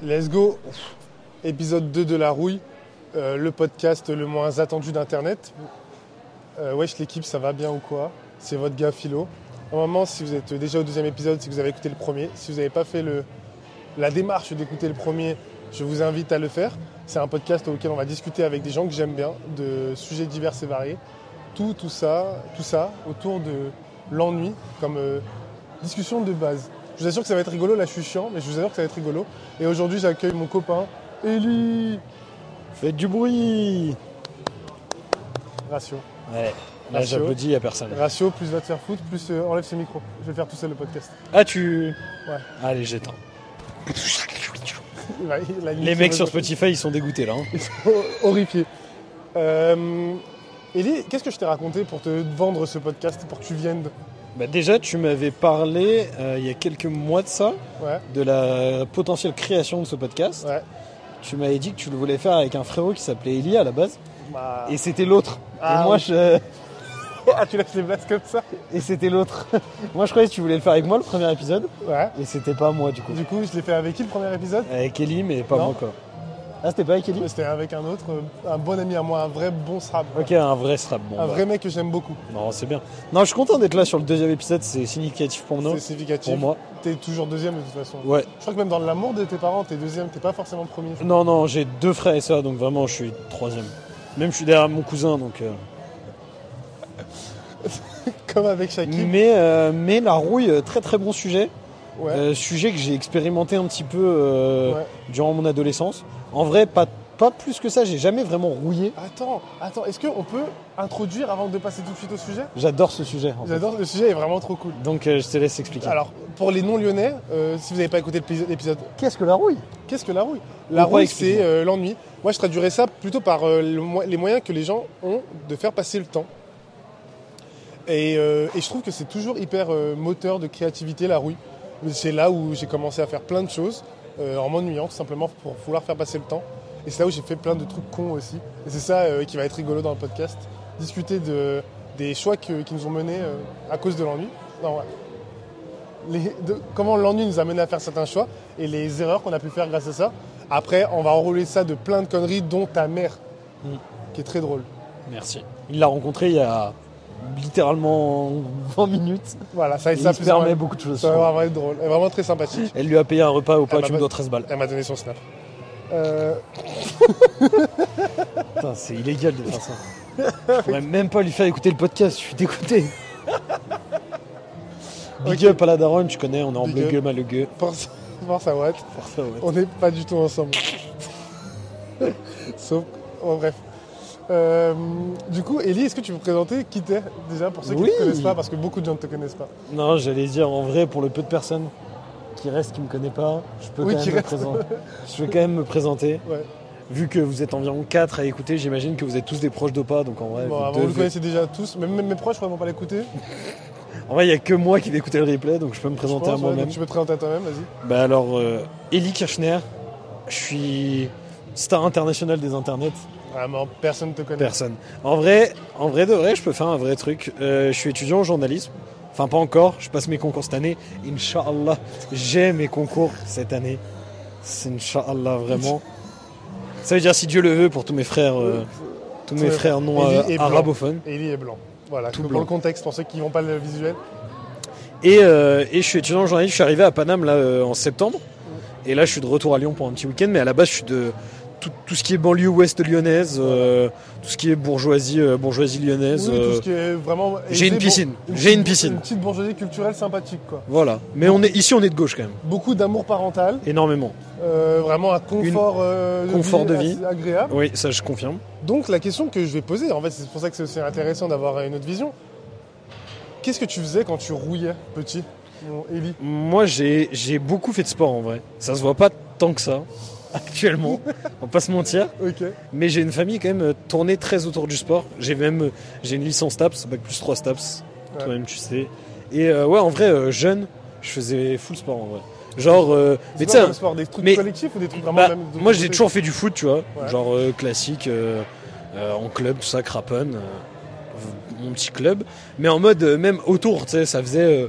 Let's go. Épisode 2 de La Rouille, euh, le podcast le moins attendu d'Internet. Euh, wesh l'équipe, ça va bien ou quoi? C'est votre gars Philo. Normalement, si vous êtes déjà au deuxième épisode, que vous avez écouté le premier. Si vous n'avez pas fait le, la démarche d'écouter le premier, je vous invite à le faire. C'est un podcast auquel on va discuter avec des gens que j'aime bien, de sujets divers et variés. Tout, tout ça, tout ça autour de l'ennui comme euh, discussion de base. Je vous assure que ça va être rigolo, là je suis chiant, mais je vous assure que ça va être rigolo. Et aujourd'hui j'accueille mon copain, Eli Faites du bruit Ratio. Ouais, là j'applaudis, il a personne. Ratio, plus va te faire foutre, plus euh, enlève ses micros. Je vais faire tout seul le podcast. Ah, tu. Ouais. Allez, j'éteins. Les mecs sur. Spotify, ils sont dégoûtés là. hein. Ils sont horrifiés. Euh, Eli, qu'est-ce que je t'ai raconté pour te vendre ce podcast, pour que tu viennes Bah, déjà, tu m'avais parlé euh, il y a quelques mois de ça, Ouais, de la potentielle création de ce podcast. ouais. Tu m'avais dit que tu le voulais faire avec un frérot qui s'appelait Eli à la base. Bah... Et c'était l'autre. Ah, et moi, oui. je. Ah, tu laisses les blagues comme ça Et c'était l'autre. moi, je croyais que tu voulais le faire avec moi le premier épisode. Ouais. Et c'était pas moi du coup. Du coup, je l'ai fait avec qui le premier épisode? Avec Eli, mais pas Non. moi quoi. Ah, c'était pas avec Eli C'était avec un autre, euh, un bon ami à moi, un vrai bon strap. Ok, un vrai strap. Bon, Un bah. vrai mec que j'aime beaucoup. Non, c'est bien. Non, je suis content d'être là sur le deuxième épisode, c'est significatif pour nous. C'est significatif. Pour moi. T'es toujours deuxième de toute façon. Ouais. Je crois que même dans l'amour de tes parents, t'es deuxième, t'es pas forcément premier. Non, non, j'ai deux frères et sœurs, donc vraiment, je suis troisième. Même je suis derrière mon cousin, donc. euh. Comme avec Shakib. Mais, euh, mais la rouille, très très bon sujet. Ouais. Euh, sujet que j'ai expérimenté un petit peu euh, Ouais. durant mon adolescence. En vrai, pas, pas plus que ça, j'ai jamais vraiment rouillé. Attends, attends, est-ce qu'on peut introduire avant de passer tout de suite au sujet? J'adore ce sujet. J'adore, le sujet est vraiment trop cool. Donc euh, je te laisse expliquer. Alors, pour les non-lyonnais, si vous n'avez pas écouté l'épisode- qu'est-ce que la rouille? Qu'est-ce que la rouille? La rouille, c'est l'ennui. Moi, je traduirais ça plutôt par le les moyens que les gens ont de faire passer le temps. Et, et je trouve que c'est toujours hyper moteur de créativité, la rouille. C'est là où j'ai commencé à faire plein de choses euh, en m'ennuyant, tout simplement pour vouloir faire passer le temps. Et c'est là où j'ai fait plein de trucs cons aussi. Et c'est ça euh, qui va être rigolo dans le podcast. Discuter de, des choix que- qui nous ont menés euh, à cause de l'ennui. Non, ouais. Les- de- comment l'ennui nous a mené à faire certains choix et les erreurs qu'on a pu faire grâce à ça. Après, on va enrouler ça de plein de conneries, dont ta mère, Mm. qui est très drôle. Merci. Il l'a rencontré il y a littéralement 20 minutes. Voilà, ça, Et ça, il se plus ou permet beaucoup de choses. ça va vraiment être drôle. Elle est vraiment très sympathique. Elle lui a payé un repas au pas, Elle tu me dois 13 balles. Elle m'a donné son snap. Euh, Putain, c'est illégal de faire ça. Je pourrais même pas lui faire écouter le podcast, je suis dégoûté. Big Ok. up à la daronne, tu connais, on est en Big bleu gueule malheureux. force, force à Watt. On n'est pas du tout ensemble. Sauf. bon, bref. Euh, du coup, Ellie, est-ce que tu peux présenter qui t'es déjà pour ceux qui ne Oui. te connaissent pas Parce que beaucoup de gens ne te connaissent pas? Non, j'allais dire en vrai, pour le peu de personnes qui restent, qui me connaissent pas, je peux Oui, quand même me présenter. Je vais quand même me présenter. Ouais. Vu que vous êtes environ 4 à écouter, j'imagine que vous êtes tous des proches d'Opa, donc en vrai, Bon, vous avant, vous le connaissez déjà tous. Même, même mes proches ne vont pas l'écouter. en vrai, il n'y a que moi qui vais écouter le replay, donc je peux me Je présenter pense, à moi-même. tu peux te présenter à toi-même, vas-y. Bah alors, euh, Eli Kirchner, je suis star international des internets. Vraiment, personne ne te connaît. Personne. En vrai, en vrai de vrai, je peux faire un vrai truc. Euh, je suis étudiant en journalisme. Enfin, pas encore. Je passe mes concours cette année. Inch'Allah, j'ai mes concours cette année. C'est Inch'Allah, vraiment. Ça veut dire si Dieu le veut pour tous mes frères, euh, tous mes Ouais. frères non Eli euh, arabophones. Ellie est blanc. Voilà, Tout pour blanc. le contexte, pour ceux qui n'ont pas le visuel. Et, euh, et je suis étudiant en journalisme. Je suis arrivé à Paname là en septembre. Et là, je suis de retour à Lyon pour un petit week-end. Mais à la base, je suis de tout, tout ce qui est banlieue ouest lyonnaise, euh, tout ce qui est bourgeoisie, euh, bourgeoisie lyonnaise. Oui, tout euh, ce qui est vraiment. j'ai une piscine. J'ai une petite- piscine. Une petite bourgeoisie culturelle sympathique, quoi. Voilà. Mais on est ici, on est de gauche quand même. Beaucoup d'amour parental, Énormément. euh, vraiment un confort, euh, confort de vie. agréable. Oui, ça je confirme. Donc la question que je vais poser, en fait, c'est pour ça que c'est aussi intéressant d'avoir une autre vision. Qu'est-ce que tu faisais quand tu rouillais petit, Ellie Moi, j'ai j'ai beaucoup fait de sport en vrai. Ça se voit pas tant que ça actuellement. on va pas se mentir. Mais j'ai une famille quand même euh, tournée très autour du sport. J'ai même euh, j'ai une licence STAPS, bac plus 3 STAPS. Ouais. Toi-même, tu sais. Et euh, ouais, en vrai, euh, jeune, je faisais full sport en vrai. Genre, euh, mais tu sais, Des trucs mais- collectifs ou des trucs vraiment bah, même moi j'ai toujours fait du foot, tu vois. Ouais. Genre classique, en club, tout ça, craponne. mon petit club. Mais en mode, même autour, tu sais, ça faisait euh,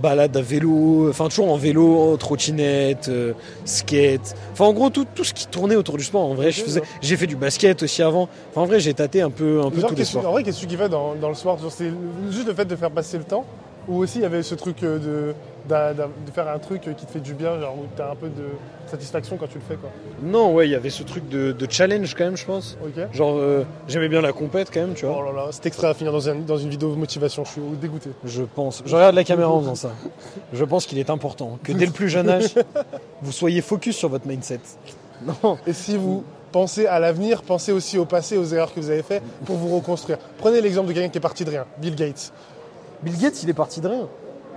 balade à vélo, enfin toujours en vélo, trottinette, euh, skate. Enfin en gros tout, tout ce qui tournait autour du sport. En vrai, je faisais, j'ai fait du basket aussi avant. Enfin en vrai, j'ai tâté un peu, un peu Genre, tous les sports. en vrai, qu'est-ce que tu kiffais dans, dans le sport? C'est juste le fait de faire passer le temps? Ou aussi il y avait ce truc euh, de, de faire un truc qui te fait du bien, genre où tu as un peu de satisfaction quand tu le fais quoi. Non, ouais, il y avait ce truc de, de challenge quand même, je pense. Genre, euh, j'aimais bien la compète quand même, tu vois. Oh là là, cet extrait à finir dans, un- dans une vidéo de motivation, je suis dégoûté. Je pense. Je regarde la caméra en faisant ça. Je pense qu'il est important que dès le plus jeune âge, vous soyez focus sur votre mindset. Non. Et si vous pensez à l'avenir, pensez aussi au passé, aux erreurs que vous avez faites pour vous reconstruire. Prenez l'exemple de quelqu'un qui est parti de rien, Bill Gates. Bill Gates, il est parti de rien.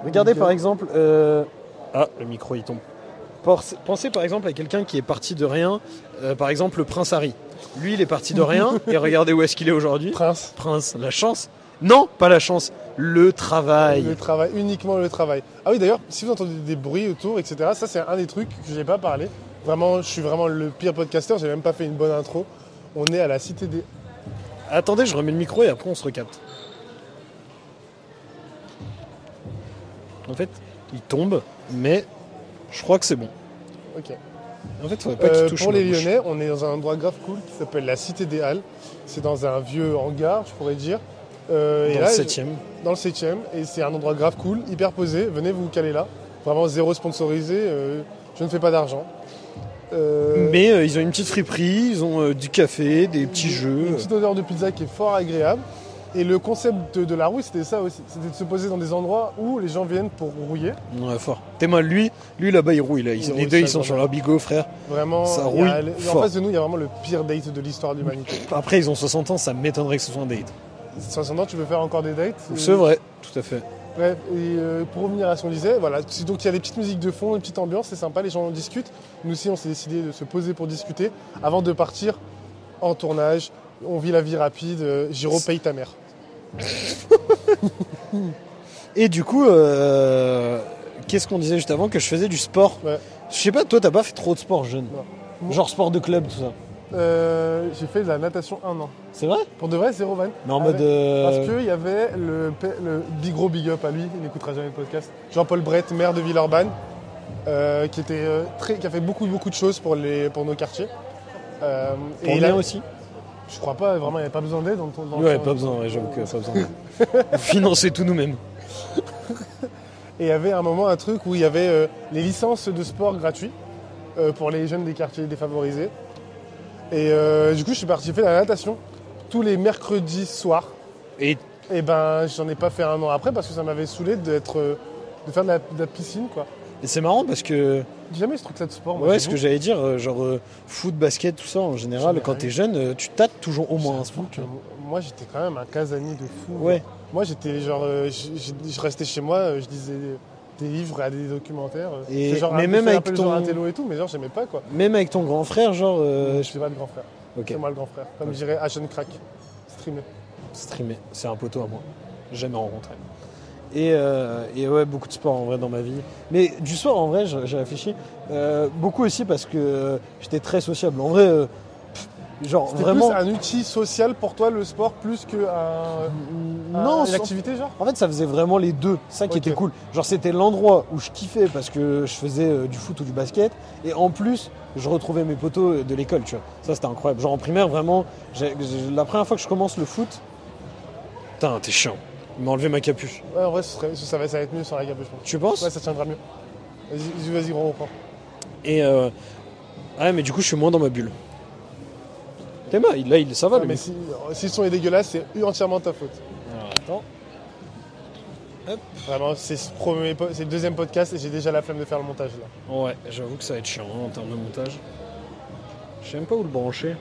Regardez par Gates. exemple. euh, Ah, le micro il tombe. Pense- Pensez par exemple à quelqu'un qui est parti de rien. euh, par exemple, le prince Harry. Lui, il est parti de rien et regardez où est-ce qu'il est aujourd'hui. Prince, Prince, la chance. Non, pas la chance. Le travail. le travail, uniquement le travail. Ah oui d'ailleurs, si vous entendez des bruits autour, etc., ça c'est un des trucs que je n'ai pas parlé. Vraiment, je suis vraiment le pire podcasteur, j'ai même pas fait une bonne intro. On est à la Cité des... Attendez, je remets le micro et après on se recapte. En fait, il tombe, mais je crois que c'est bon. Ok. En fait, faudrait pas Euh, qu'il touche pour les bouche. Lyonnais, on est dans un endroit grave cool qui s'appelle la Cité des Halles. C'est dans un vieux hangar, je pourrais dire. Euh, et Dans là, le 7 dans le 7ème, et c'est un endroit grave cool, hyper posé. Venez vous caler là. Vraiment zéro sponsorisé. euh, je ne fais pas d'argent. Euh, Mais ils ont une petite friperie, ils ont du café, des petits jeux. Une petite odeur de pizza qui est fort agréable. Et le concept de, de la rouille, c'était ça aussi. C'était de se poser dans des endroits où les gens viennent pour rouiller. Ouais, fort. T'es mal, lui, lui là-bas il rouille là. Ils- Il les deux ils sont sur leur bigot, frère. Vraiment, Ça il y a- rouille en fort. face de nous, il y a vraiment le pire date de l'histoire de l'humanité. Après ils ont 60 ans, ça m'étonnerait que ce soit un date. 60 ans, tu peux faire encore des dates? C'est vrai, tout à fait. Bref, et euh, pour revenir à ce qu'on disait, voilà, c'est- donc il y a des petites musiques de fond, une petite ambiance, c'est sympa, les gens discutent. Nous aussi, on s'est décidé de se poser pour discuter avant de partir en tournage. On vit la vie rapide, euh, Giro paye ta mère. Et du coup, euh, qu'est-ce qu'on disait juste avant Que je faisais du sport. Ouais. Je sais pas, toi t'as pas fait trop de sport jeune Non. Genre sport de club, tout ça. Euh, J'ai fait de la natation un an. C'est vrai Pour de vrai, zéro van. Mais en mode. euh, Parce qu'il y avait le, pe- le big gros big up à lui, il n'écoutera jamais le podcast. Jean-Paul Brett, maire de Villeurbanne, euh, qui, était, euh, très, qui a fait beaucoup, beaucoup de choses pour, les, pour nos quartiers. Euh, Pour et il a- aussi Je crois pas, vraiment, il n'y avait pas besoin d'aide dans ton. dans Ouais, pas besoin, ouais, j'avoue que pas besoin. On finançait tout nous-mêmes. Et il y avait un moment un truc où il y avait euh, les licences de sport gratuits euh, pour les jeunes des quartiers défavorisés. Et euh, du coup, je suis parti faire la natation tous les mercredis soirs. Et Et ben, j'en ai pas fait un an après parce que ça m'avait saoulé d'être, euh, de faire de la, de la piscine, quoi. et c'est marrant parce que. Jamais ce truc-là de sport. moi, Ouais, ce vous. que j'allais dire, euh, genre euh, foot, basket, tout ça en général, quand t'es jeune, euh, tu tâtes toujours au moins un sport. Moi, j'étais quand même un casanier de fou. Ouais. Moi, j'étais genre, euh, je, restais chez moi, je lisais des livres, regardais des documentaires. Et- genre mais même avec ton- genre et tout, mais genre j'aimais pas quoi. Même avec ton grand frère, genre. euh, je suis pas le grand frère. C'est moi le grand frère. Comme je dirais Ashen Crack. Streamer. streamer, c'est un poteau à moi. Jamais rencontré. Et, euh, et ouais, beaucoup de sport en vrai dans ma vie. Mais du sport en vrai, j'ai réfléchi. euh, beaucoup aussi parce que euh, j'étais très sociable. En vrai, pff, genre C'était vraiment. plus un outil social pour toi le sport plus. Non, une activité genre? En fait, ça faisait vraiment les deux. Ça qui était cool. Genre, c'était l'endroit où je kiffais parce que je faisais du foot ou du basket. Et en plus, je retrouvais mes potos de l'école, tu vois. Ça, c'était incroyable. Genre, en primaire, vraiment, la première fois que je commence le foot. Putain, t'es chiant. Il m'a enlevé ma capuche. Ouais, en vrai, ce serait- ça, va, ça va être mieux sans la capuche. je pense. Tu penses Ouais, ça tiendra mieux. Vas-y, vas-y, gros, reprends. Et. Euh... Ouais, mais du coup, je suis moins dans ma bulle. T'es mal, là, il, ça va, Ouais, le mais si, si le son est dégueulasse, c'est entièrement ta faute. Alors, attends. Vraiment, c'est ce premier c'est le deuxième podcast et j'ai déjà la flemme de faire le montage là. Ouais, j'avoue que ça va être chiant hein, en termes de montage. Je sais même pas où le brancher.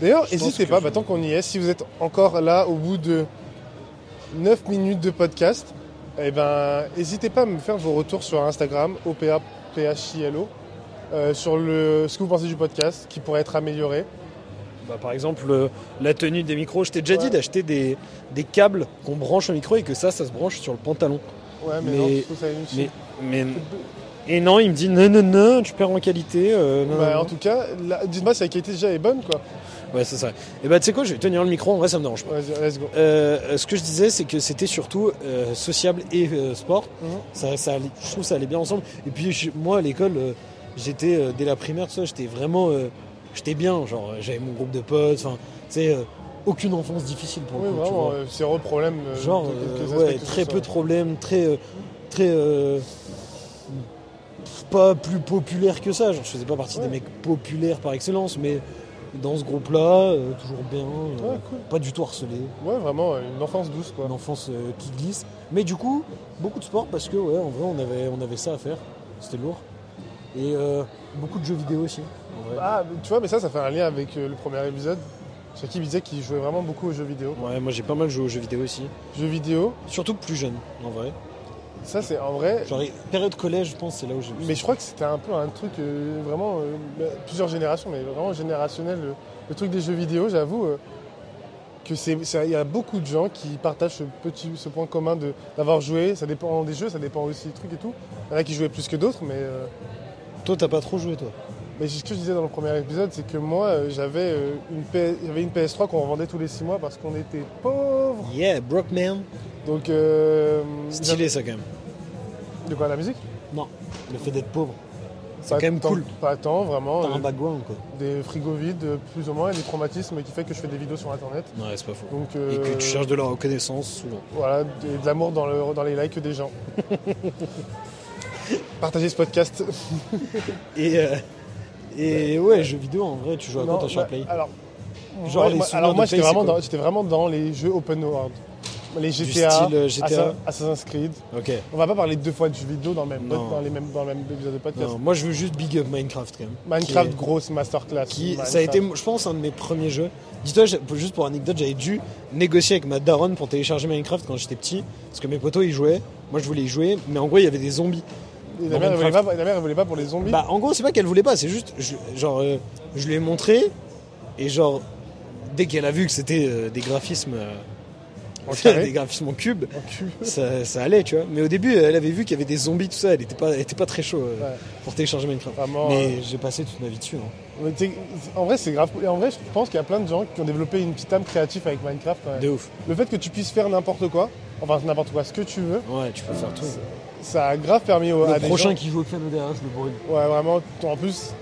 D'ailleurs, n'hésitez pas, je- bah, tant qu'on y est, si vous êtes encore là au bout de 9 minutes de podcast, eh ben, n'hésitez pas à me faire vos retours sur Instagram, OPAPHILO, euh, sur le, ce que vous pensez du podcast, qui pourrait être amélioré. Bah, par exemple, euh, la tenue des micros. Je t'ai déjà Ouais. dit d'acheter des, des câbles qu'on branche au micro et que ça, ça se branche sur le pantalon. Ouais, mais, Mais- non, ça Mais, mais et non, il me dit non non non, tu perds en qualité. euh, non, Bah, non, en tout cas, la- dis-moi si la qualité déjà est bonne, quoi. Ouais, c'est ça. Et bah tu sais quoi, je vais tenir le micro. En vrai, ça me dérange pas. Vas-y, let's go. Euh, ce que je disais, c'est que c'était surtout euh, sociable et sport. Mhm. Ça, ça allait- je trouve que ça allait bien ensemble. Et puis je- moi, à l'école, j'étais dès la primaire, j'étais vraiment, euh, j'étais bien. Genre, j'avais mon groupe de potes. Enfin, tu sais, aucune enfance difficile pour Oui, le coup. euh, zéro problème. euh, Genre, de euh, ouais, très peu de problèmes, très, très, pas plus populaire que ça. Genre, je faisais pas partie Ouais. des mecs populaires par excellence, mais dans ce groupe-là, euh, toujours bien, euh, Ouais, cool. pas du tout harcelé, Ouais, vraiment, une enfance douce, quoi. une enfance euh, qui glisse. Mais du coup, beaucoup de sport parce que, ouais, en vrai, on avait, on avait ça à faire. C'était lourd. Et beaucoup de jeux vidéo aussi. en vrai. Ah, tu vois, mais ça, ça fait un lien avec le premier épisode. Shakib disait qu'il jouait vraiment beaucoup aux jeux vidéo. Ouais, moi j'ai pas mal joué aux jeux vidéo aussi. Jeux vidéo, Surtout plus jeune, en vrai. ça, c'est en vrai. Genre, période collège, je pense, c'est là où j'ai Mais je crois que c'était un peu un truc euh, vraiment. euh, bah, plusieurs générations, mais vraiment générationnel. Le, le truc des jeux vidéo, j'avoue. euh, que c'est, il y a beaucoup de gens qui partagent ce petit, ce point commun de d'avoir joué. Ça dépend des jeux, ça dépend aussi des trucs et tout. Il y en a qui jouaient plus que d'autres, mais euh, Toi, t'as pas trop joué, toi Mais ce que je disais dans le premier épisode, c'est que moi, euh, j'avais euh, une, PS j'avais une PS3 qu'on revendait tous les 6 mois parce qu'on était pauvres. Yeah, Brockman. Donc, euh, Stylé, ça, quand même. De quoi, la musique? Non, le fait d'être pauvre. C'est quand même cool. Pas tant, vraiment. T'as un euh, background, quoi. des frigos vides, plus ou moins, et des traumatismes qui fait que je fais des vidéos sur Internet. Ouais, c'est pas faux. Donc, Et que tu cherches de la reconnaissance souvent. Voilà, et de l'amour dans, le, dans les likes des gens. Partagez ce podcast. Et, euh, et ouais, jeux vidéo, en vrai, tu joues à quoi toi sur bah, Play alors, Genre ouais, les moi- alors moi, j'étais vraiment, dans- j'étais vraiment dans les jeux open world. Les Du GTA, style, euh, GTA. Assa- Assassin's Creed. Ok. On va pas parler deux fois de jeux vidéo dans le même, dans les mêmes, dans le même épisode de podcast. Non, moi, je veux juste big up Minecraft, quand même. Minecraft, est- grosse masterclass. qui, Minecraft. ça a été, je pense, un de mes premiers jeux. Dis-toi, juste pour anecdote, j'avais dû négocier avec ma daronne pour télécharger Minecraft quand j'étais petit, parce que mes potos y jouaient, moi je voulais y jouer, mais en gros il y avait des zombies. Et la mère, elle voulait pas, la mère, elle voulait pas pour les zombies. Bah en gros c'est pas qu'elle voulait pas, c'est juste, je, genre, euh, je lui ai montré, et genre, dès qu'elle a vu que c'était euh, des graphismes, euh, En carré. des graphismes en cube, En ça, ça allait, tu vois. Mais au début, elle avait vu qu'il y avait des zombies, tout ça, elle était pas, elle était pas très chaud euh, Ouais. pour télécharger Minecraft. Vraiment. Mais j'ai passé toute ma vie dessus. hein. Mais en vrai, c'est grave. Et en vrai, je pense qu'il y a plein de gens qui ont développé une petite âme créative avec Minecraft. De ouf. Le fait que tu puisses faire n'importe quoi, enfin n'importe quoi, ce que tu veux, Ouais, tu peux faire tout. Ça a grave permis au- à Le des prochain gens. qui joue au piano derrière, je le brûle. Ouais, vraiment. En plus,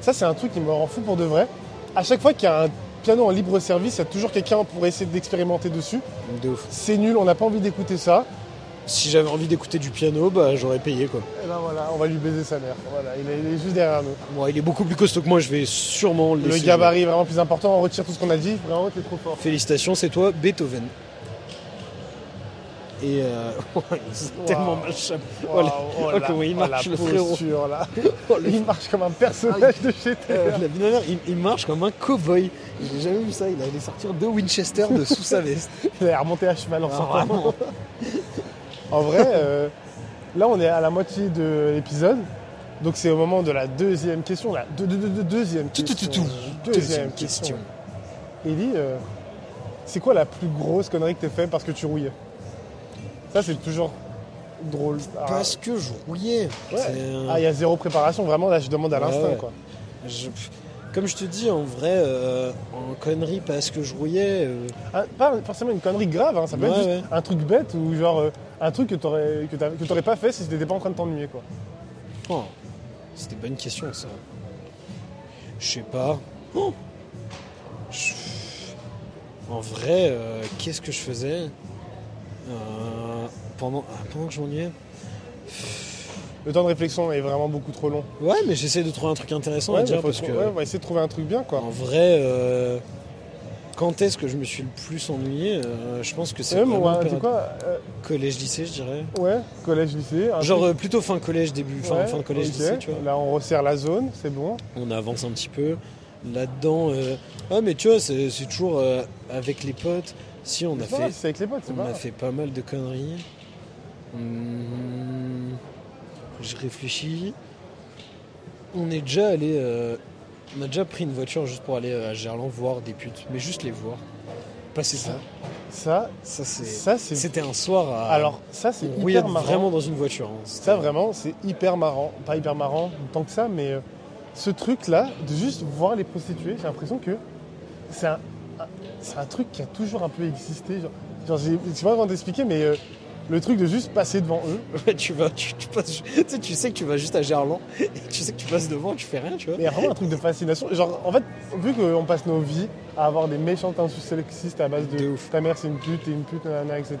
ça c'est un truc qui me rend fou pour de vrai. À chaque fois qu'il y a un piano en libre service, il y a toujours quelqu'un pour essayer d'expérimenter dessus. De ouf. C'est nul, on n'a pas envie d'écouter ça. Si j'avais envie d'écouter du piano, bah j'aurais payé quoi. Et ben voilà, on va lui baiser sa mère. Voilà, il est, il est juste derrière nous. Bon, il est beaucoup plus costaud que moi, je vais sûrement le Le gabarit est vraiment plus important, on retire tout ce qu'on a dit. Vraiment, t'es trop fort. Félicitations, c'est toi, Beethoven. Et euh... c'est Waouh. tellement mal Oh, oh oh, comment il marche, le frérot. là. Oh, Il marche comme un personnage de chez Euh, la il, il marche comme un cow-boy. J'ai jamais vu ça, il allait sortir deux Winchester de sous sa veste. Il a remonté à cheval en Ah, sortant. En vrai, euh, là on est à la moitié de l'épisode. Donc c'est au moment de la deuxième question. La deuxième question. Deuxième question. question. Ellie, euh, c'est quoi la plus grosse connerie que t'as fait parce que tu rouillais Ça c'est toujours drôle. Parce que je rouillais. ouais. Euh, Ah, il y a zéro préparation. Vraiment, là je demande à Ouais, l'instinct. ouais. quoi. je- Comme je te dis, en vrai, euh, en connerie parce que je rouillais, euh, Ah, pas forcément une connerie grave, hein, ça peut être juste un truc bête ou genre un truc que t'aurais que t'aurais pas fait si t'étais pas en train de t'ennuyer quoi. Oh, c'était une bonne question ça. Je sais pas. Oh. En vrai, qu'est-ce que je faisais? Euh, pendant... ah, pendant que je m'ennuyais Le temps de réflexion est vraiment beaucoup trop long. Ouais, mais j'essaie de trouver un truc intéressant Ouais, à dire parce que ouais, on va essayer de trouver un truc bien quoi. en vrai, euh, quand est-ce que je me suis le plus ennuyé Euh, Je pense que c'est même, vraiment ouais, quoi euh, collège-lycée, je dirais. Ouais, collège, lycée. Genre truc- plutôt fin collège, début, fin, Ouais, collège, lycée, tu vois. Là on resserre la zone, c'est bon. on avance un petit peu là-dedans. Ah, mais tu vois, c'est toujours avec les potes. Si on a fait, c'est avec les potes, c'est on pas a grave. fait pas mal de conneries. Hum, je réfléchis. On est déjà allé, euh, on a déjà pris une voiture juste pour aller euh, à Gerland voir des putes, mais juste les voir. Passer ça. Ça, Ça, c'est. ça c'est. C'était un soir à. Alors, ça, c'est oui, hyper marrant. vraiment dans une voiture. hein. C'était- Ça, vraiment, c'est hyper marrant. Pas hyper marrant tant que ça, mais euh, ce truc-là, de juste voir les prostituées, j'ai l'impression que c'est un- c'est un truc qui a toujours un peu existé. Genre, genre j'ai- sais pas comment t'expliquer, mais euh, le truc de juste passer devant eux. Ouais, tu vas, tu, tu passes, tu sais, tu sais que tu vas juste à Gerland et tu sais que tu passes devant, tu fais rien, tu vois. Mais il y a vraiment un truc de fascination. Genre, en fait, vu qu'on passe nos vies à avoir des méchantes insultes sexistes à base de, ta mère c'est une pute, t'es une pute, nanana, etc.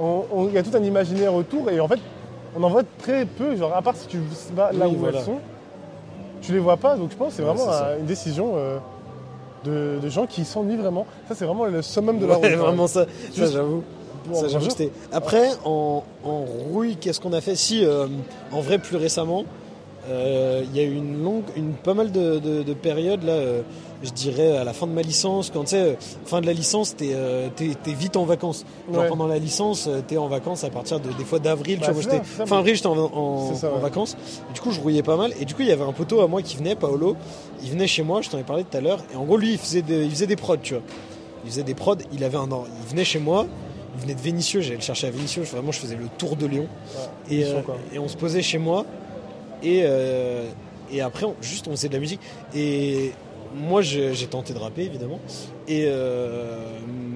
Il y a tout un imaginaire autour et en fait, on en voit très peu. Genre, à part si tu vas là Oui, où voilà. elles sont, tu les vois pas. Donc, je pense que c'est vraiment une décision euh, de, de gens qui s'ennuient vraiment. Ça, c'est vraiment le summum de la Ouais, route. hein. vraiment ça, j'avoue. Bon, Ça, j'avoue c'était- Après, en, en rouille, qu'est-ce qu'on a fait Si, euh, en vrai, plus récemment, euh, il y a eu une longue, une, pas mal de, de- de périodes, là, euh, je dirais à la fin de ma licence, quand tu sais, euh, fin de la licence, t'es euh, t'es vite en vacances. Genre Ouais. pendant la licence, euh, t'es en vacances à partir de, des fois d'avril, Bah, tu vois, ça, c'est ça, fin avril, j'étais en, en- C'est ça, en ouais. vacances. Du coup, je rouillais pas mal. Et du coup, il y avait un poteau à moi qui venait, Paolo. Il venait chez moi, je t'en ai parlé tout à l'heure. Et en gros, lui, il faisait, des, il faisait des prods, tu vois. Il faisait des prods. Il avait un, il venait chez moi. Il venait de Vénissieux. J'allais le chercher à Vénissieux. Vraiment, je faisais le tour de Lyon. Ouais, Et, euh, et on se posait chez moi. Et, euh, et après, on- juste, on faisait de la musique. Et moi, j'ai tenté de rapper, évidemment. Et euh,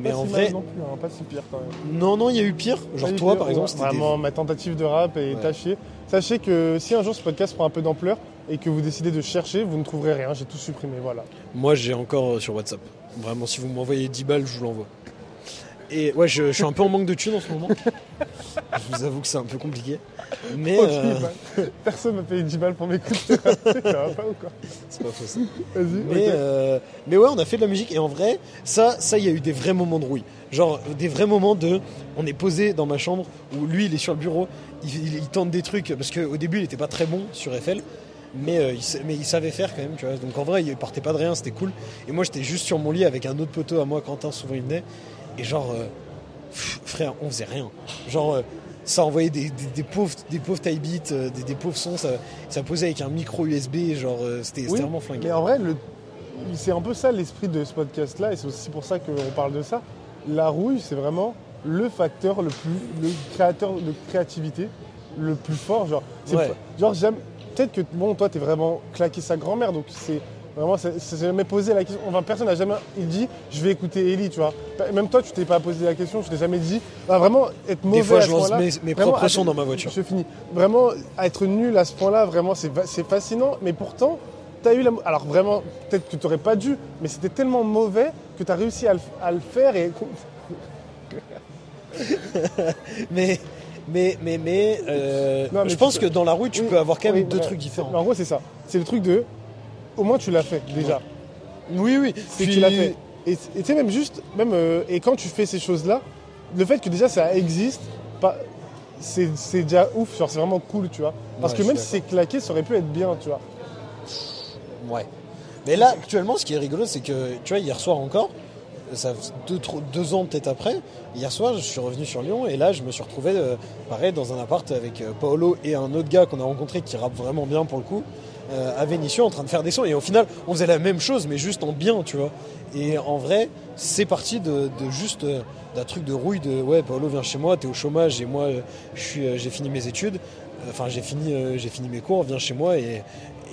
mais Pas en si vrai, non plus, hein, pas si pire quand même. non, non, il y a eu pire. Genre toi, pire, par exemple, c'était des- Vraiment, ma tentative de rap est Ouais. tachée. Sachez que si un jour ce podcast prend un peu d'ampleur et que vous décidez de chercher, vous ne trouverez rien. J'ai tout supprimé, voilà. Moi, j'ai encore euh, sur WhatsApp. Vraiment, si vous m'envoyez 10 balles, je vous l'envoie. Et ouais, je, je suis un peu en manque de thunes en ce moment. je vous avoue que c'est un peu compliqué. Mais Oh, euh, 10 balles. Personne m'a payé 10 balles pour m'écouter. ça va pas ou quoi c'est pas faux ça. Vas-y. Mais, euh, mais ouais, on a fait de la musique et en vrai, ça, ça, il y a eu des vrais moments de rouille. Genre des vrais moments de, on est posé dans ma chambre où lui, il est sur le bureau, il, il- il tente des trucs parce qu'au début, il était pas très bon sur FL. Mais, euh, il, mais il savait faire quand même, tu vois. Donc en vrai, il partait pas de rien, c'était cool. Et moi, j'étais juste sur mon lit avec un autre poteau à moi, Quentin, souvent il venait. Et genre, euh, pff, frère, on faisait rien. Genre, euh, ça envoyait des, des, des pauvres, des pauvres taille beats, euh, des, des pauvres sons, ça, ça posait avec un micro USB, genre, c'était Oui, vraiment flingué. Mais en vrai, c'est un peu ça l'esprit de ce podcast-là, et c'est aussi pour ça qu'on parle de ça. La rouille, c'est vraiment le facteur le plus, le créateur de créativité le plus fort. Genre, Ouais. genre j'aime. Peut-être que bon, toi, t'es vraiment claqué sa grand-mère, donc c'est vraiment, c'est jamais posé la question. Enfin, personne n'a jamais. Il dit, je vais écouter Ellie, tu vois. Même toi, tu t'es pas posé la question, je t'ai jamais dit. Ah, vraiment être mauvais Des fois, à je ce lance mes, mes vraiment, propres att- sons dans ma voiture. je finis. Vraiment, être nul à ce point-là, vraiment, c'est fascinant. Mais pourtant, tu as eu la. Alors, vraiment, peut-être que tu n'aurais pas dû, mais c'était tellement mauvais que tu as réussi à le, à le faire. Et Mais, mais, mais, mais, euh, Non, mais je tu pense peux- que dans la rue, tu Oui, peux avoir quand même oui, deux ouais. trucs différents. En gros, c'est ça. C'est le truc de. Au moins, tu l'as fait déjà. Oui, oui. C'est que Puis- tu l'as fait. Et tu sais, même juste. Même, euh, et quand tu fais ces choses-là, le fait que déjà ça existe, pas. C'est c'est déjà ouf, genre c'est vraiment cool, tu vois. Parce Ouais, que même si c'est claqué, ça aurait pu être bien, tu vois. Ouais. Mais là, actuellement, ce qui est rigolo, c'est que, tu vois, hier soir encore, ça deux, trois- deux ans peut-être après, hier soir, je suis revenu sur Lyon et là, je me suis retrouvé, euh, pareil, dans un appart avec euh, Paolo et un autre gars qu'on a rencontré qui rappe vraiment bien pour le coup, à Vénissieux, en train de faire des sons. Et au final, on faisait la même chose, mais juste en bien, tu vois. Et en vrai, c'est parti de, de juste euh, d'un truc de rouille de ouais, Paolo vient chez moi, t'es au chômage et moi, euh, euh, j'ai fini mes études. Enfin, j'ai fini, euh, j'ai fini mes cours, viens chez moi et,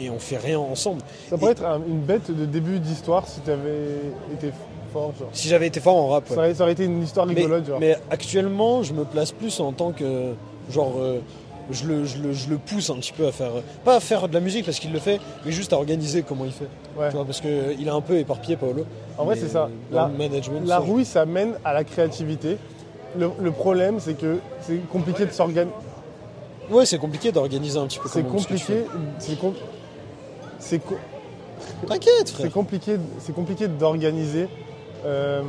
et on fait rien ensemble. Ça pourrait être un- une bête de début d'histoire si tu avais été fort, genre. Si j'avais été fort en rap, ouais. Ça aurait, ça aurait été une histoire mais, rigolote, genre. mais actuellement, je me place plus en tant que genre. euh, je le, je, le, je le pousse un petit peu à faire. Pas à faire de la musique parce qu'il le fait, mais juste à organiser comment il fait. Ouais. Tu vois, parce qu'il est un peu éparpillé, Paolo. En vrai, c'est ça. La- management. La ça, rouille, ça mène à la créativité. Le, le problème, c'est que c'est compliqué de s'organiser. Ouais, c'est compliqué d'organiser un petit peu C'est compliqué. C'est com- co-. T'inquiète, c'est frère. compliqué. C'est compliqué d'organiser. euh,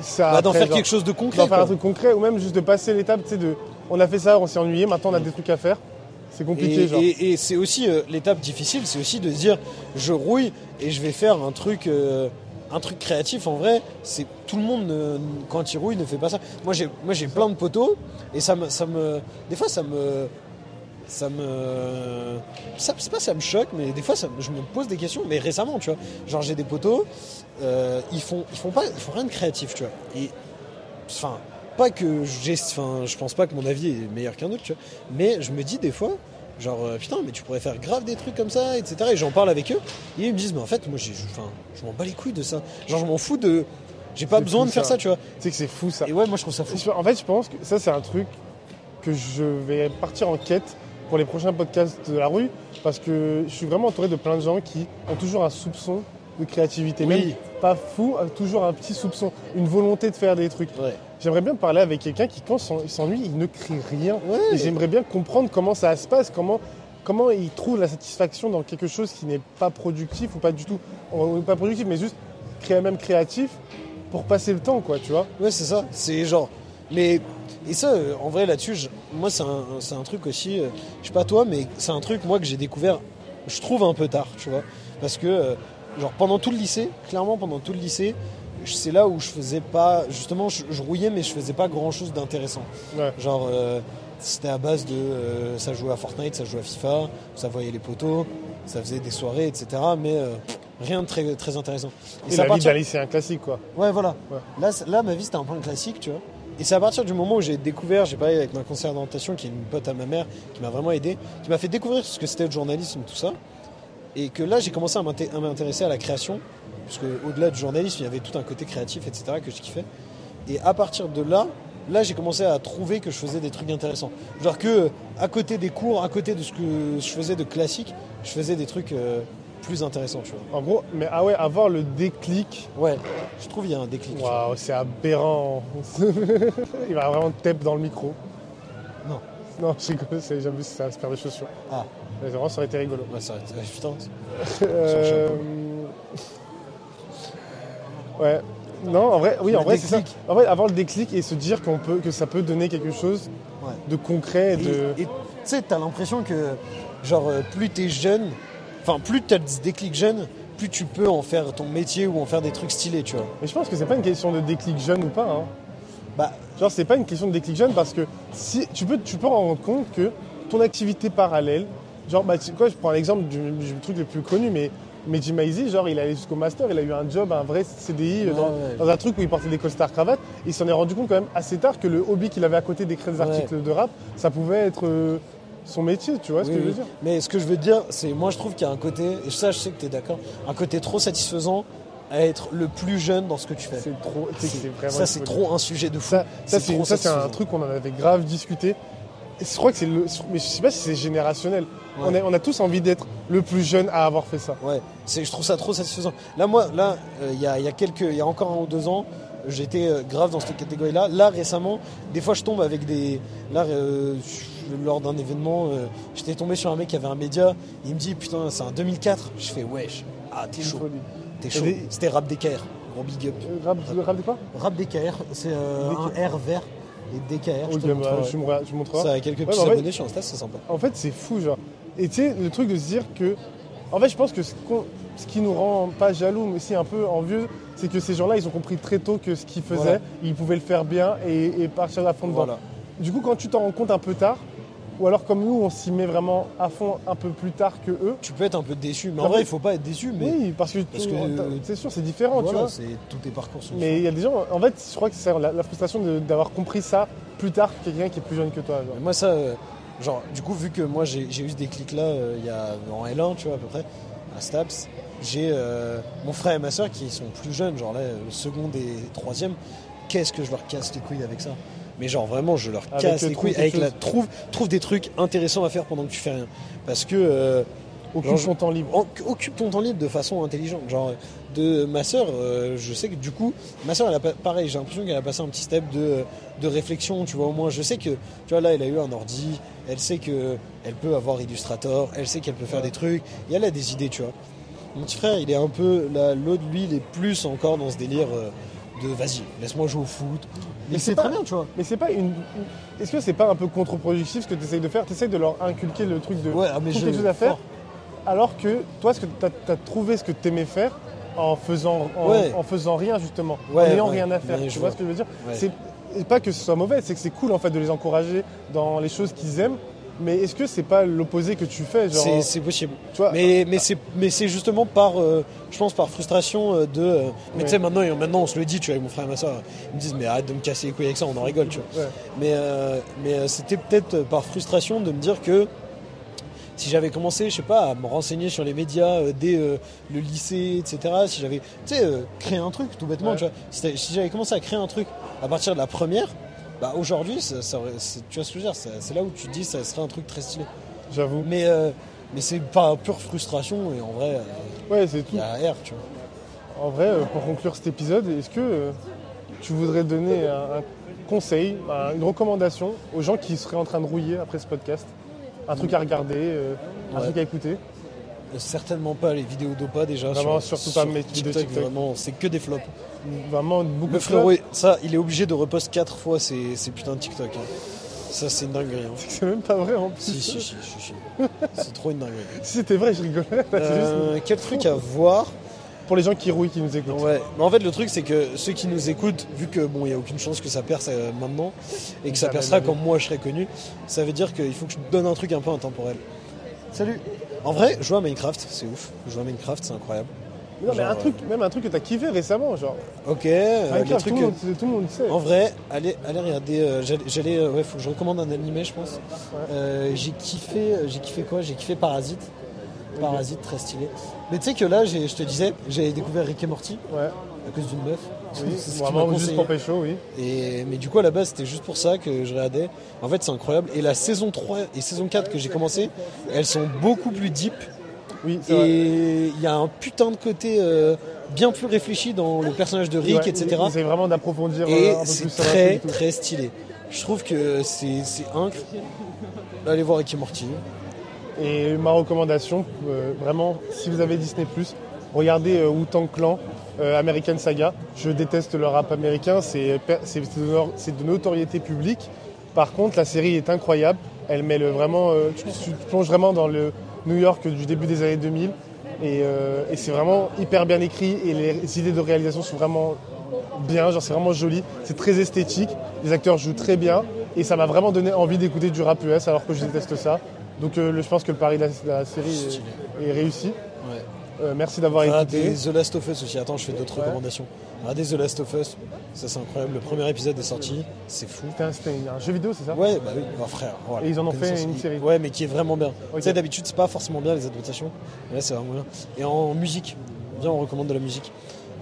ça. Bah, D'en faire genre, quelque chose de concret. d'en faire un truc concret ou même juste de passer l'étape. Tu sais, de. On a fait ça, on s'est ennuyé. Maintenant, on a des trucs à faire. C'est compliqué, Et, genre. et- et c'est aussi euh, l'étape difficile, c'est aussi de se dire je rouille et je vais faire un truc, euh, un truc créatif. En vrai, c'est tout le monde ne- quand il rouille ne fait pas ça. Moi j'ai, moi j'ai plein de poteaux et ça me, ça me, des fois ça me, ça me, ça, c'est pas ça me choque, mais des fois ça, me- je me pose des questions. Mais récemment, tu vois, genre j'ai des poteaux, euh, ils font, ils font pas, ils font rien de créatif, tu vois. Et enfin, pas que j'ai, enfin, je pense pas que mon avis est meilleur qu'un autre, tu vois, mais je me dis des fois, genre, euh, putain, mais tu pourrais faire grave des trucs comme ça, etc. Et j'en parle avec eux, et ils me disent, mais en fait, moi, j'ai, enfin, je m'en bats les couilles de ça. Genre, je m'en fous de, j'ai pas C'est besoin de faire ça. ça, tu vois. Tu sais que c'est fou ça. Et ouais, moi, je trouve ça fou. En fait, je pense que ça, c'est un truc que je vais partir en quête pour les prochains podcasts de la rue, parce que je suis vraiment entouré de plein de gens qui ont toujours un soupçon de créativité. Oui. Même pas fou, euh, toujours un petit soupçon, une volonté de faire des trucs. Ouais. J'aimerais bien parler avec quelqu'un qui, quand il s'ennuie, il ne crée rien. Ouais. Et j'aimerais bien comprendre comment ça se passe, comment, comment il trouve la satisfaction dans quelque chose qui n'est pas productif ou pas du tout, ou pas productif, mais juste même créatif pour passer le temps, quoi, tu vois. Ouais, c'est ça. C'est genre. Mais. Et ça, euh, en vrai, là-dessus, je- moi, c'est un, c'est un truc aussi. euh, je sais pas toi, mais c'est un truc, moi, que j'ai découvert, je trouve un peu tard, tu vois. Parce que, euh, genre, pendant tout le lycée, clairement, pendant tout le lycée, c'est là où je faisais pas. Justement, je, je rouillais, mais je faisais pas grand-chose d'intéressant. Ouais. Genre, euh, c'était à base de. euh, ça jouait à Fortnite, ça jouait à FIFA, ça voyait les poteaux, ça faisait des soirées, etc. Mais euh, rien de très, très intéressant. Et à la vie partir- d'un lycéen classique, quoi. Ouais, voilà. Ouais. Là, là, ma vie, c'était un peu un classique, tu vois. Et c'est à partir du moment où j'ai découvert, j'ai parlé avec ma conseillère d'orientation, qui est une pote à ma mère, qui m'a vraiment aidé, qui m'a fait découvrir ce que c'était le journalisme, tout ça. Et que là, j'ai commencé à m'inté- à m'intéresser à la création, puisque au-delà du journalisme, il y avait tout un côté créatif, etc., que je kiffais. Et à partir de là, là, j'ai commencé à trouver que je faisais des trucs intéressants. Genre que, à côté des cours, à côté de ce que je faisais de classique, je faisais des trucs euh, plus intéressants, tu vois. En gros, mais ah ouais, avoir le déclic, Ouais, je trouve qu'il y a un déclic. waouh, c'est aberrant. Il va vraiment tape dans le micro. Non. Je rigole, c'est jamais ça va se perdre des chaussures. Ah. Mais vraiment, ça aurait été rigolo. Ouais, ça aurait été- ouais, putain. Euh, Ouais. Non, en vrai, oui, Le en vrai, c'est ça. déclic. En vrai, avoir le déclic et se dire qu'on peut, que ça peut donner quelque chose Ouais. de concret, Et de. et tu sais, t'as l'impression que, genre, euh, plus t'es jeune, enfin, plus t'as ce déclic jeune, plus tu peux en faire ton métier ou en faire des trucs stylés, tu vois. Mais je pense que c'est pas une question de déclic jeune ou pas. hein. Bah, Genre, c'est pas une question de déclic jeune parce que si tu peux, tu peux rendre compte que ton activité parallèle, genre, bah, tu- quoi, je prends l'exemple du, du truc le plus connu, mais Meji Maizi, genre, il est allé jusqu'au master, il a eu un job, un vrai CDI Ouais, dans, ouais. dans un truc où il portait des costards cravates. Il s'en est rendu compte quand même assez tard que le hobby qu'il avait à côté d'écrire des Ouais. articles de rap, ça pouvait être euh, son métier, tu vois ce oui, que je veux dire? Mais ce que je veux dire, c'est, moi, je trouve qu'il y a un côté, et ça, je sais que t'es d'accord, un côté trop satisfaisant à être le plus jeune dans ce que tu fais. C'est trop, sais que c'est vraiment. Ça, c'est trop un sujet de fou. Ça, ça, c'est un truc qu'on en avait grave discuté. Et je crois que c'est le. Mais je sais pas si c'est générationnel. Ouais. On, a, on a tous envie d'être le plus jeune à avoir fait ça. Ouais, c'est, je trouve ça trop satisfaisant. Là, moi, là, euh, il y, a, il y a quelques, il y a encore un ou deux ans, j'étais euh, grave dans cette catégorie-là. Là, récemment, des fois, je tombe avec des. Là, euh, lors d'un événement, euh, j'étais tombé sur un mec qui avait un média. Il me dit, putain, c'est un 2004. Je fais, wesh, ah, t'es chaud. T'es Et chaud. des- C'était Rap DKR, gros big up. Euh, Rap, rap de quoi Rap DKR, c'est euh, un R vert et DKR. Je Ok, te bah, montrerai. je, me, je montrerai. Ça a quelques Ouais, petits bah, en fait- abonnés sur Insta, c'est sympa. En fait, c'est fou, genre. Et tu sais, le truc de se dire que. En fait, je pense que ce, qui nous rend pas jaloux, mais aussi un peu envieux, c'est que ces gens-là, ils ont compris très tôt que ce qu'ils faisaient, Voilà. ils pouvaient le faire bien et, et partir à fond dedans. Voilà. Du coup, quand tu t'en rends compte un peu tard, ou alors comme nous, on s'y met vraiment à fond un peu plus tard que eux, Tu peux être un peu déçu, mais en Non, vrai, il faut pas être déçu. Mais oui, parce que, t'as- c'est sûr, c'est différent, tu vois. c'est tous tes parcours sont Mais il y a des gens, en fait, je crois que c'est la, la frustration d'avoir compris ça plus tard que quelqu'un qui est plus jeune que toi. genre. Moi, ça, euh, genre, du coup, vu que moi j'ai eu ce déclic-là euh, il y a en L1, tu vois, à peu près, à Staps, j'ai euh, mon frère et ma soeur qui sont plus jeunes, genre là, le second et troisième, qu'est-ce que je leur casse les couilles avec ça? Mais genre vraiment je leur Avec, casse euh, les couilles avec la trouve trouve des trucs intéressants à faire pendant que tu fais rien parce que euh, Occupe Genre, ton temps libre. en- occupe ton temps libre de façon intelligente. Genre, de ma sœur, euh, je sais que du coup, ma sœur, elle a pas- pareil, j'ai l'impression qu'elle a passé un petit step de, de réflexion, tu vois, au moins, je sais que, tu vois, là, elle a eu un ordi, elle sait que elle peut avoir Illustrator, elle sait qu'elle peut faire des trucs, et elle a des idées, tu vois. Mon petit frère, il est un peu, là, l'autre, lui, il est plus encore dans ce délire euh, de vas-y, laisse-moi jouer au foot. Mais c'est très bien, tu vois. Mais c'est pas une. Est-ce que c'est pas un peu contre-productif ce que tu essayes de faire? Tu essayes de leur inculquer le truc de Ouais, ah, mais je- quelque chose à faire, fort. alors que toi, ce que tu as, trouvé ce que tu aimais faire en faisant, en, Ouais. en faisant rien justement, Ouais, en n'ayant ouais. rien à faire. Tu vois vois. ce que je veux dire? C'est pas que ce soit mauvais, c'est que c'est cool en fait de les encourager dans les choses qu'ils aiment, Mais est-ce que c'est pas l'opposé que tu fais genre, C'est possible. tu vois, Mais, mais c'est mais c'est justement par euh, je pense par frustration euh, de euh, mais Ouais. tu sais maintenant maintenant on se le dit tu vois avec mon frère et ma soeur ils me disent mais arrête de me casser les couilles avec ça on en rigole tu vois Ouais. mais mais c'était peut-être par frustration de me dire que si j'avais commencé je sais pas à me renseigner sur les médias euh, dès euh, le lycée etc si j'avais tu sais euh, créé un truc tout bêtement Ouais. tu vois si j'avais commencé à créer un truc à partir de la première bah aujourd'hui ça, ça tu vois ce que je veux dire c'est là où tu te dis ça serait un truc très stylé j'avoue. mais, euh, mais c'est par pure frustration et en vrai, euh, Ouais, c'est tout. il y a R, tu vois. En vrai, euh, pour conclure cet épisode, est-ce que tu voudrais donner un, un conseil, un- une recommandation aux gens qui seraient en train de rouiller après ce podcast? Un truc à regarder, un Ouais. truc à écouter? Certainement pas les vidéos d'Opa déjà. Vraiment, sur, surtout pas mes TikTok, TikTok. Vraiment, c'est que des flops. Vraiment beaucoup Le de frérot, choses. ça, il est obligé de repost 4 fois ces, ces putains de TikTok. hein. Ça, c'est une dinguerie. hein. C'est même pas vrai en plus. si, si, si, si, si. C'est trop une dinguerie. Si c'était vrai, je rigolais. C'est Euh, juste quel truc à voir Pour les gens qui rouillent, qui nous écoutent. Ouais, mais en fait le truc c'est que ceux qui nous écoutent, vu que bon il y a aucune chance que ça perce euh, maintenant et que ça Jamais percera quand moi je serai connu, ça veut dire qu'il faut que je donne un truc un peu intemporel. Salut. En vrai, jouer à Minecraft, c'est ouf. Jouer à Minecraft, c'est incroyable. Non, mais un truc, même un truc que t'as kiffé récemment, genre. Ok, euh, les Minecraft, trucs. tout, le euh, monde, tout le monde sait. En vrai, allez, allez regarder. euh, j'allais, euh, ouais, faut que je recommande un animé, je pense. Euh, j'ai kiffé, euh, j'ai kiffé quoi? J'ai kiffé Parasite. Parasite, très stylé. Mais tu sais que là, je te disais, j'ai découvert Rick et Morty Ouais, à cause d'une meuf. Oui. C'est Vraiment juste pour pécho, oui. Et, mais du coup, à la base, c'était juste pour ça que je regardais. En fait, c'est incroyable. Et la saison 3 et saison 4 que j'ai commencé, elles sont beaucoup plus deep. Oui, c'est. Et il y a un putain de côté euh, bien plus réfléchi dans le personnage de Rick, Ouais, etc. essaient vraiment d'approfondir euh, Et peu c'est très, très stylé. Je trouve que c'est c'est inc. Allez voir Rick et Morty. Et ma recommandation, euh, vraiment, si vous avez Disney+, regardez euh, Wu-Tang Clan, euh, American Saga. Je déteste le rap américain, c'est de, de notoriété publique. Par contre, la série est incroyable. Elle met le vraiment, euh, tu, tu te plonges vraiment dans le New York du début des années 2000. Et, euh, et c'est vraiment hyper bien écrit et les idées de réalisation sont vraiment bien, genre c'est vraiment joli, c'est très esthétique, les acteurs jouent très bien et ça m'a vraiment donné envie d'écouter du rap US alors que je déteste ça. Donc euh, je pense que le pari de la, série est, est réussi. Ouais. Euh, merci d'avoir Regardez écouté. The Last of Us aussi. Attends, je fais d'autres Ouais. recommandations. Regardez The Last of Us. Ça, c'est incroyable. Le premier épisode est sorti. C'est fou. C'était un, jeu vidéo, c'est ça Ouais, bah oui, frère. voilà. Et ils en ont fait une série. Ouais, mais qui est vraiment bien. Tu sais, d'habitude, c'est pas forcément bien les adaptations. Mais là, c'est vraiment bien. Et en musique, viens, on recommande de la musique.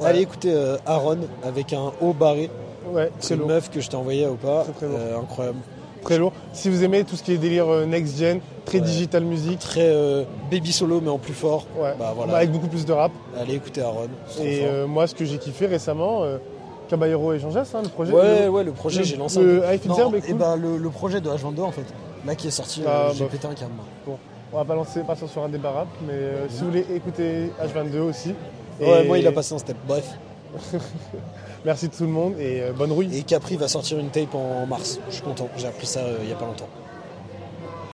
Ouais. Allez écouter euh, Aaron avec un haut barré. Ouais, C'est une meuf que je t'ai envoyé au pas. Euh, incroyable. Très lourd. Si vous aimez tout ce qui est délire euh, next gen, très digital musique, Très euh, baby solo, mais en plus fort. ouais. Bah voilà. avec beaucoup plus de rap. Allez écouter Aaron. Et euh, moi, ce que j'ai kiffé récemment, euh, Caballero et Jean Jass, hein, le projet. Ouais, le- ouais, le projet, j'ai lancé le un peu. Non, et cool. bah, le, le projet de H22, en fait. Là, qui est sorti, Ah, euh, j'ai bah. pété un câble. Bon, on va pas lancer, partir sur un débat rap, mais euh, si vous voulez écouter H22 aussi. Ouais, Et moi, il a passé un step. Bref. Merci tout le monde et euh, bonne rouille. Et Capri va sortir une tape en mars. Je suis content. J'ai appris ça il y a pas longtemps.